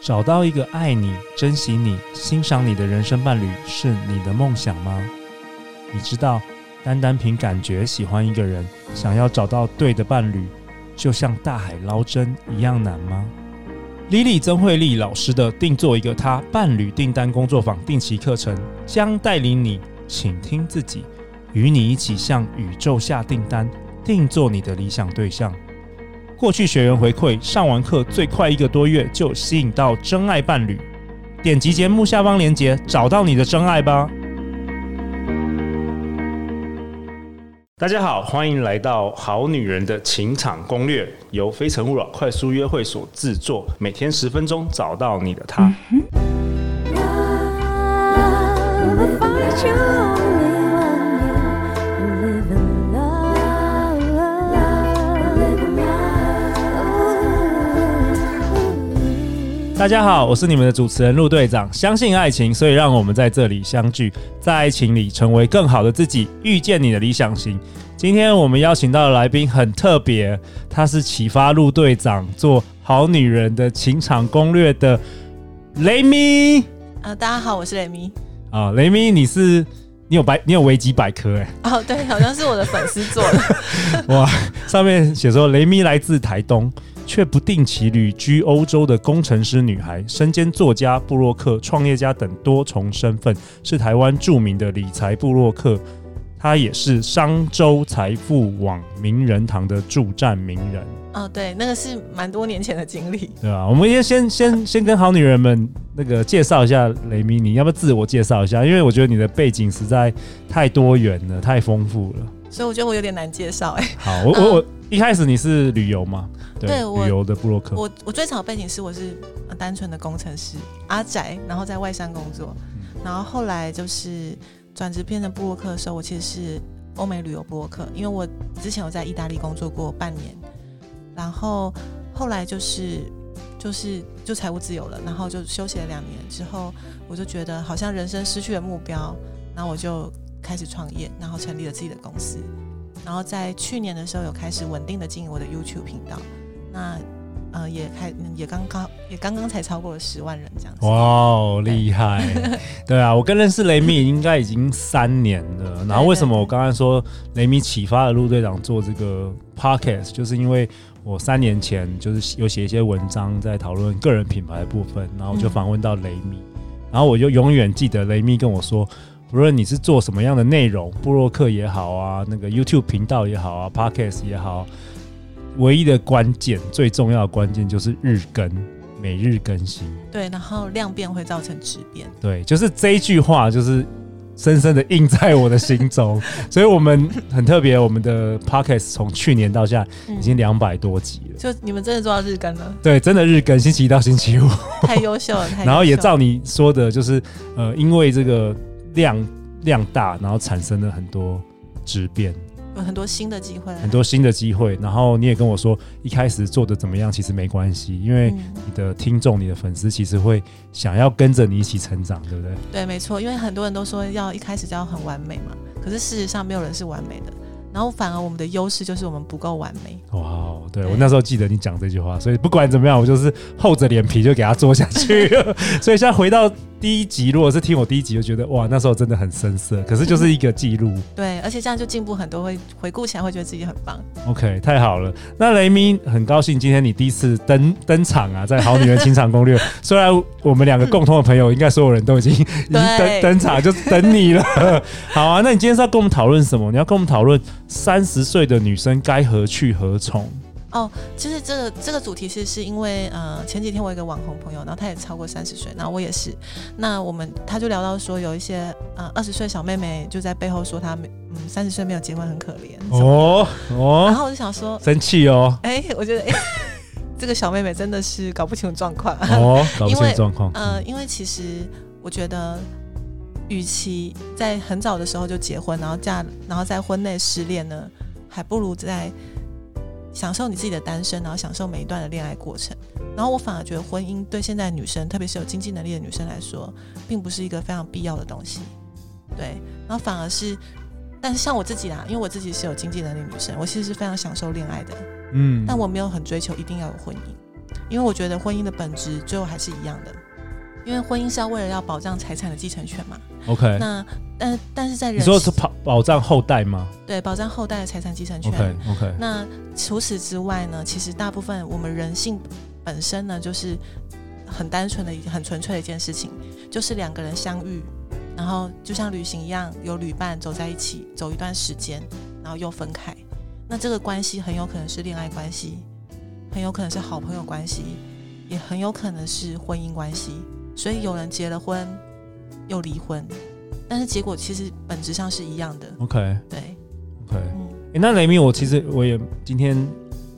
找到一个爱你、珍惜你、欣赏你的人生伴侣是你的梦想吗？你知道，单单凭感觉喜欢一个人，想要找到对的伴侣，就像大海捞针一样难吗？Lily 曾慧丽老师的定做一个他伴侣订单工作坊定期课程，将带领你倾听自己，与你一起向宇宙下订单，定做你的理想对象。过去学员回馈，上完课最快一个多月就吸引到真爱伴侣。点击节目下方链接，找到你的真爱吧。大家好，欢迎来到《好女人的情场攻略》，由非诚勿扰快速约会所制作，每天十分钟，找到你的他。嗯大家好，我是你们的主持人陆队长。相信爱情，所以让我们在这里相聚，在爱情里成为更好的自己，遇见你的理想型。今天我们邀请到的来宾很特别，他是启发陆队长做好女人的情场攻略的雷咪。啊，大家好，我是雷咪。啊，雷咪，你是你有百你有维基百科哎？哦，对，好像是我的粉丝做的。哇，上面写说雷咪来自台东。却不定期旅居欧洲的工程师女孩，身兼作家、布洛克、创业家等多重身份，是台湾著名的理财布洛克。她也是商周财富网名人堂的助战名人。哦，对，那个是蛮多年前的经历，对吧？我们先先先先跟好女人们那个介绍一下雷米，你要不要自我介绍一下？因为我觉得你的背景实在太多元了，太丰富了。所以我觉得我有点难介绍哎。好，我我我一开始你是旅游吗？对，对旅游的布洛克。我我最早的背景是我是单纯的工程师阿宅，然后在外商工作，嗯、然后后来就是转职变成布洛克的时候，我其实是欧美旅游布洛克，因为我之前有在意大利工作过半年，然后后来就是就是就财务自由了，然后就休息了两年之后，我就觉得好像人生失去了目标，然后我就。开始创业，然后成立了自己的公司，然后在去年的时候有开始稳定的经营我的 YouTube 频道，那呃也开也刚刚也刚刚才超过了十万人这样子。哇哦，厉害！对啊，我跟认识雷米应该已经三年了。然后为什么我刚刚说雷米启发了陆队长做这个 Podcast，就是因为我三年前就是有写一些文章在讨论个人品牌的部分，然后我就访问到雷米，然后我就永远记得雷米跟我说。无论你是做什么样的内容，布洛克也好啊，那个 YouTube 频道也好啊，Podcast 也好，唯一的关键、最重要的关键就是日更，每日更新。对，然后量变会造成质变。对，就是这一句话，就是深深的印在我的心中。所以我们很特别，我们的 Podcast 从去年到现在已经两百多集了。就你们真的做到日更了？对，真的日更，星期一到星期五。太优秀了，太优秀了。然后也照你说的，就是呃，因为这个。量量大，然后产生了很多质变，有很多新的机会，很多新的机会。然后你也跟我说，一开始做的怎么样，其实没关系，因为你的听众、你的粉丝其实会想要跟着你一起成长，对不对？对，没错。因为很多人都说要一开始就要很完美嘛，可是事实上没有人是完美的。然后反而我们的优势就是我们不够完美。哇，对，对我那时候记得你讲这句话，所以不管怎么样，我就是厚着脸皮就给他做下去。所以现在回到。第一集，如果是听我第一集，就觉得哇，那时候真的很生涩。可是就是一个记录，对，而且这样就进步很多，会回顾起来会觉得自己很棒。OK，太好了。那雷咪很高兴今天你第一次登登场啊，在《好女人情场攻略》。虽然我们两个共同的朋友，应该所有人都已经已经登登场，就等你了。好啊，那你今天是要跟我们讨论什么？你要跟我们讨论三十岁的女生该何去何从？哦，其实这个这个主题其实是因为呃前几天我有一个网红朋友，然后他也超过三十岁，然后我也是，那我们他就聊到说有一些呃二十岁小妹妹就在背后说她嗯三十岁没有结婚很可怜哦哦，然后我就想说生气哦，哎，我觉得哎 这个小妹妹真的是搞不清楚状况哦，搞不清楚状况，呃，因为其实我觉得，与其在很早的时候就结婚，然后嫁，然后在婚内失恋呢，还不如在。享受你自己的单身，然后享受每一段的恋爱过程。然后我反而觉得婚姻对现在女生，特别是有经济能力的女生来说，并不是一个非常必要的东西。对，然后反而是，但是像我自己啦，因为我自己是有经济能力女生，我其实是非常享受恋爱的。嗯，但我没有很追求一定要有婚姻。因为我觉得婚姻的本质最后还是一样的，因为婚姻是要为了要保障财产的继承权嘛。OK，那但但是在人你说是保保障后代吗？对，保障后代的财产继承权。OK OK。那除此之外呢，其实大部分我们人性本身呢，就是很单纯的、很纯粹的一件事情，就是两个人相遇，然后就像旅行一样，有旅伴走在一起，走一段时间，然后又分开。那这个关系很有可能是恋爱关系，很有可能是好朋友关系，也很有可能是婚姻关系。所以有人结了婚又离婚，但是结果其实本质上是一样的。OK，对，OK，嗯，欸，那雷米，我其实我也今天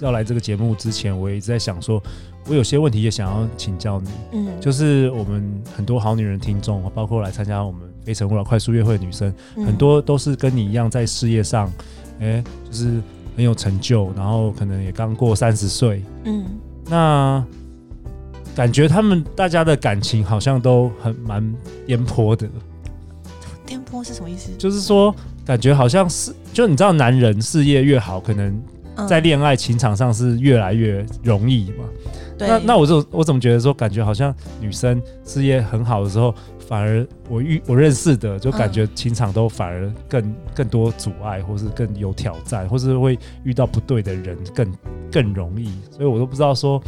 要来这个节目之前，我也一直在想说，我有些问题也想要请教你。嗯，就是我们很多好女人听众，包括来参加我们非诚勿扰快速约会的女生，嗯，很多都是跟你一样在事业上，哎，欸，就是。很有成就，然后可能也刚过三十岁，嗯，那感觉他们大家的感情好像都很蛮颠簸的。颠簸是什么意思？就是说，感觉好像是，就你知道，男人事业越好，可能在恋爱情场上是越来越容易嘛。嗯、那那我就我怎么觉得说，感觉好像女生事业很好的时候。反而我遇我认识的，就感觉情场都反而更更多阻碍，或是更有挑战，或是会遇到不对的人更更容易，所以我都不知道说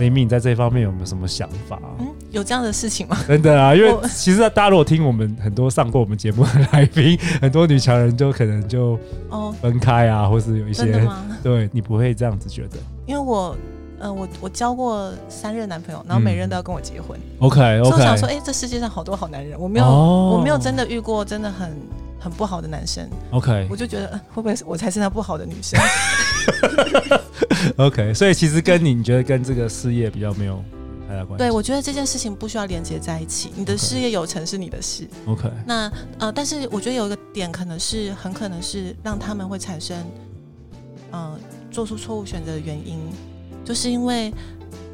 雷米你在这方面有没有什么想法？嗯，有这样的事情吗？真的啊，因为其实大家如果听我们很多上过我们节目的来宾，很多女强人就可能就哦分开啊，或是有一些对你不会这样子觉得，因为我。嗯、呃，我我交过三任男朋友，然后每任都要跟我结婚。OK、嗯、OK。所以我想说，哎、欸，这世界上好多好男人，我没有、哦、我没有真的遇过真的很很不好的男生。OK。我就觉得，呃、会不会我才是那不好的女生？OK。所以其实跟你，你觉得跟这个事业比较没有太大关系？对，我觉得这件事情不需要连接在一起。你的事业有成是你的事。OK。那呃，但是我觉得有一个点，可能是很可能是让他们会产生嗯、呃、做出错误选择的原因。就是因为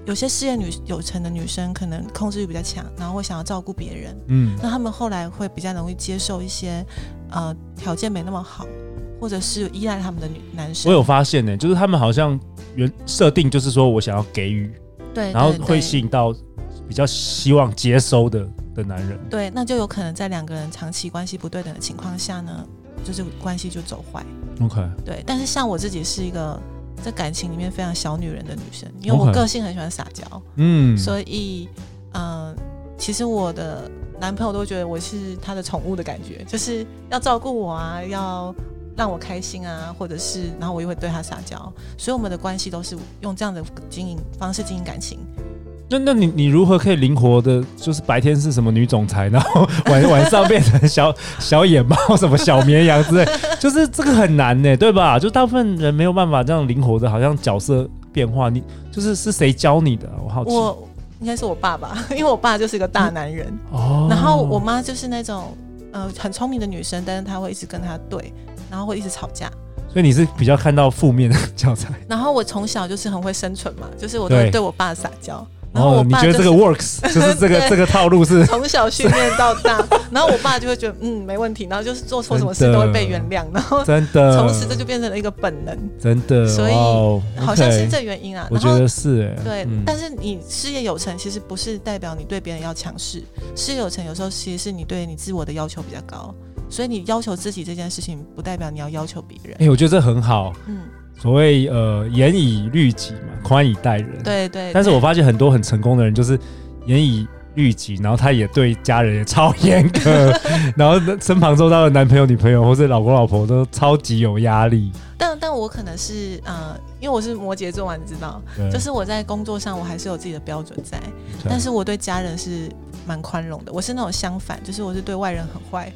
有些事业女有成的女生，可能控制欲比较强，然后会想要照顾别人，嗯，那他们后来会比较容易接受一些呃条件没那么好，或者是依赖他们的女男生。我有发现呢、欸，就是他们好像原设定就是说我想要给予，对，然后会吸引到比较希望接收的的男人。对，那就有可能在两个人长期关系不对等的情况下呢，就是关系就走坏。OK，对，但是像我自己是一个。在感情里面非常小女人的女生，因为我个性很喜欢撒娇，嗯，所以，嗯、呃，其实我的男朋友都觉得我是他的宠物的感觉，就是要照顾我啊，要让我开心啊，或者是，然后我又会对他撒娇，所以我们的关系都是用这样的经营方式经营感情。那那你你如何可以灵活的，就是白天是什么女总裁，然后 晚晚上变成小小野猫，什么小绵羊之类，就是这个很难呢，对吧？就大部分人没有办法这样灵活的，好像角色变化。你就是是谁教你的？我好奇。我应该是我爸爸，因为我爸就是一个大男人。哦。然后我妈就是那种呃很聪明的女生，但是她会一直跟他对，然后会一直吵架。所以你是比较看到负面的教材。然后我从小就是很会生存嘛，就是我都会对我爸撒娇。然后我爸、就是哦、你觉得这个 works，就是这个这个套路是 从小训练到大，然后我爸就会觉得嗯没问题，然后就是做错什么事都会被原谅，然后真的。从此这就变成了一个本能，真的，所以好像是这原因啊。我觉得是哎，对、嗯，但是你事业有成，其实不是代表你对别人要强势，事业有成有时候其实是你对你自我的要求比较高，所以你要求自己这件事情，不代表你要要求别人。哎、欸，我觉得这很好，嗯。所谓呃，严以律己嘛，宽以待人。对，对对。但是我发现很多很成功的人，就是严以律己，然后他也对家人也超严格，然后身旁周遭的男朋友、女朋友或是老公、老婆都超级有压力。但但我可能是呃，因为我是摩羯座嘛，你知道，就是我在工作上我还是有自己的标准在，但是我对家人是蛮宽容的。我是那种相反，就是我是对外人很坏，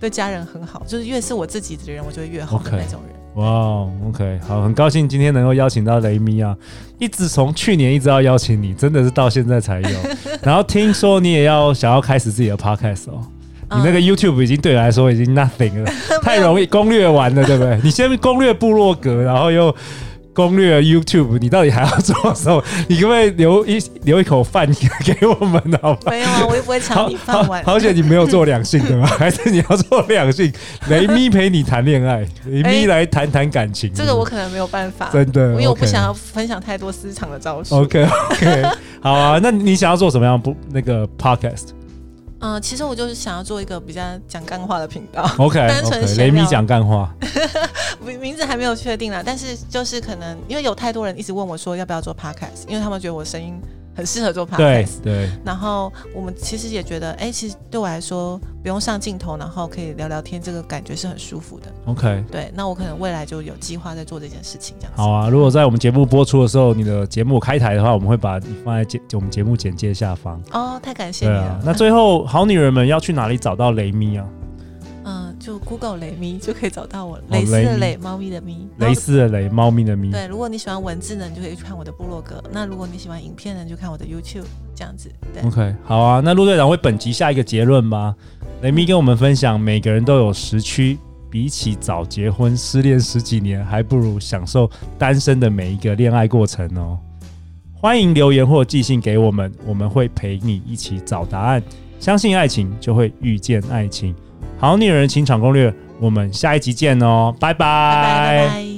对家人很好，就是越是我自己的人，我就会越好的那种人。Okay. 哇、wow，OK，好，很高兴今天能够邀请到雷米啊，一直从去年一直要邀请你，真的是到现在才有。然后听说你也要想要开始自己的 Podcast 哦，你那个 YouTube 已经对我来说已经 nothing 了，太容易攻略完了，对不对？你先攻略部落格，然后又攻略 YouTube，你到底还要做什么？你可不可以留一留一口饭给我们呢？好吧？没有啊，我也不会抢你饭碗。好险你没有做两性的吗？还是你要做两性？雷咪陪你谈恋爱，雷咪来谈谈感情、欸。这个我可能没有办法，真的，因为我不想要分享太多私藏的招数。OK OK，好啊，那你想要做什么样不那个 Podcast？嗯，其实我就是想要做一个比较讲干话的频道。OK，单纯雷米讲干话，名名字还没有确定啦，但是就是可能因为有太多人一直问我说要不要做 Podcast，因为他们觉得我声音。很适合做 podcast，对对。然后我们其实也觉得，哎，其实对我来说不用上镜头，然后可以聊聊天，这个感觉是很舒服的。OK，对。那我可能未来就有计划在做这件事情，这样子。好啊，如果在我们节目播出的时候，你的节目开台的话，我们会把你放在节我们节目简介下方。哦，太感谢你了。啊，那最后，好女人们要去哪里找到雷咪啊？就 Google 雷咪就可以找到我，蕾丝的蕾，猫咪的咪，蕾丝的蕾，猫咪的咪。对，如果你喜欢文字呢，你就可以去看我的部落格；那如果你喜欢影片呢，就看我的 YouTube，这样子。对，OK，好啊。那陆队长为本集下一个结论吧。雷咪跟我们分享，每个人都有时区，比起早结婚、失恋十几年，还不如享受单身的每一个恋爱过程哦。欢迎留言或寄信给我们，我们会陪你一起找答案。相信爱情，就会遇见爱情。好女人情场攻略，我们下一集见哦，拜拜。拜拜拜拜。